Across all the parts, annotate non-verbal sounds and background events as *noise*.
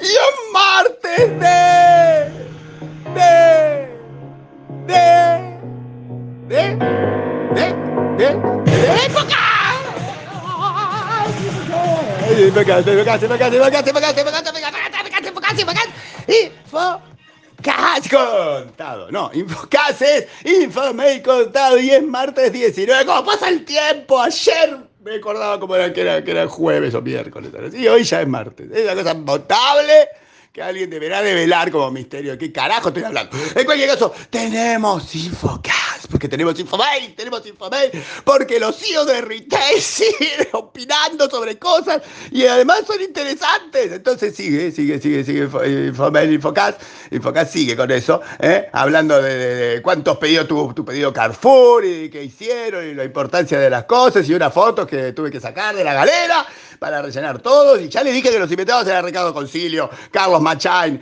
y martes de, de, de, de, de, de, de época. Infocas contado, no, Infocas es infame y contado y es martes 19, ¿cómo pasa el tiempo? Ayer me acordaba como era que era, que era jueves o miércoles. Y hoy ya es martes. Es una cosa notable que alguien deberá develar como misterio. ¿Qué carajo estoy hablando? En cualquier caso, tenemos Infocast, porque tenemos Infomail, tenemos Infomail, porque los CEOs de retail *laughs* siguen opinando sobre cosas y además son interesantes. Entonces sigue, sigue, sigue, sigue Infomail, Infocast. Infocast sigue con eso, ¿eh? hablando de, cuántos pedidos tuvo tu pedido Carrefour y qué hicieron y la importancia de las cosas y unas fotos que tuve que sacar de la galera para rellenar todos. Y ya le dije que los invitados eran Ricardo Concilio, Carlos Machain,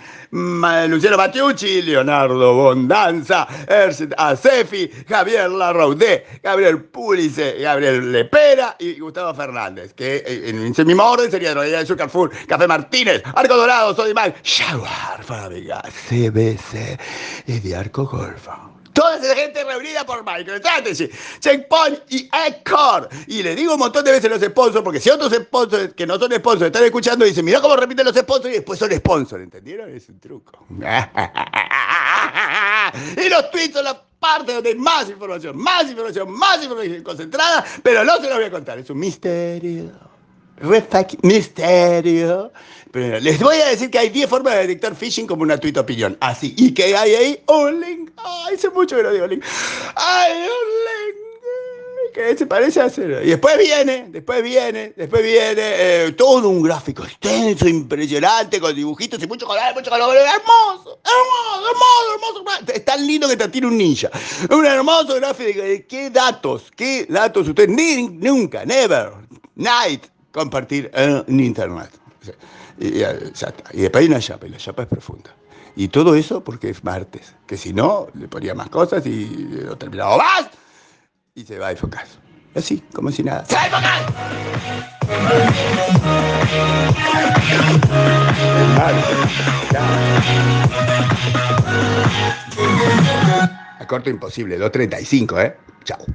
Luciano Matiucci, Leonardo Bondanza, Ercet Acefi, Javier Larraudé, Gabriel Púlice, Gabriel Lepera y Gustavo Fernández, que en ese mismo orden sería Realidad del Sur Carrefour, Café Martínez, Arco Dorado, Sodimac, Jaguar, Fábrica, CBC y de Arco Golfa. Toda esa gente reunida por MicroStrategy, Checkpoint y Ecor. Y le digo un montón de veces los sponsors, porque si otros sponsors que no son sponsors están escuchando dicen, mira cómo repiten los sponsors y después son sponsors, ¿entendieron? Es un truco. *laughs* y los tweets son la parte donde hay más información, más información, más información concentrada, pero no se los voy a contar, es un misterio. Misterio. Pero les voy a decir que hay 10 formas de detectar phishing como una tweet opinión. Así. Y que hay ahí un link. Ay, hace mucho que no digo link. Hay un link que se parece a cero. Y después viene, después viene, después viene eh, todo un gráfico extenso, impresionante, con dibujitos y mucho color, mucho color. Hermoso, hermoso, hermoso, hermoso. Es tan lindo que te tira un ninja. Un hermoso gráfico. ¿Qué datos? ¿Qué datos ustedes? Ni, nunca, never, night compartir en internet. Y, y después hay una chapa, y la chapa es profunda. Y todo eso porque es martes, que si no, le ponía más cosas y lo terminaba más y se va a enfocar. Así, como si nada. ¡Se va a enfocar! A corto imposible, 2.35, ¿eh? Chao.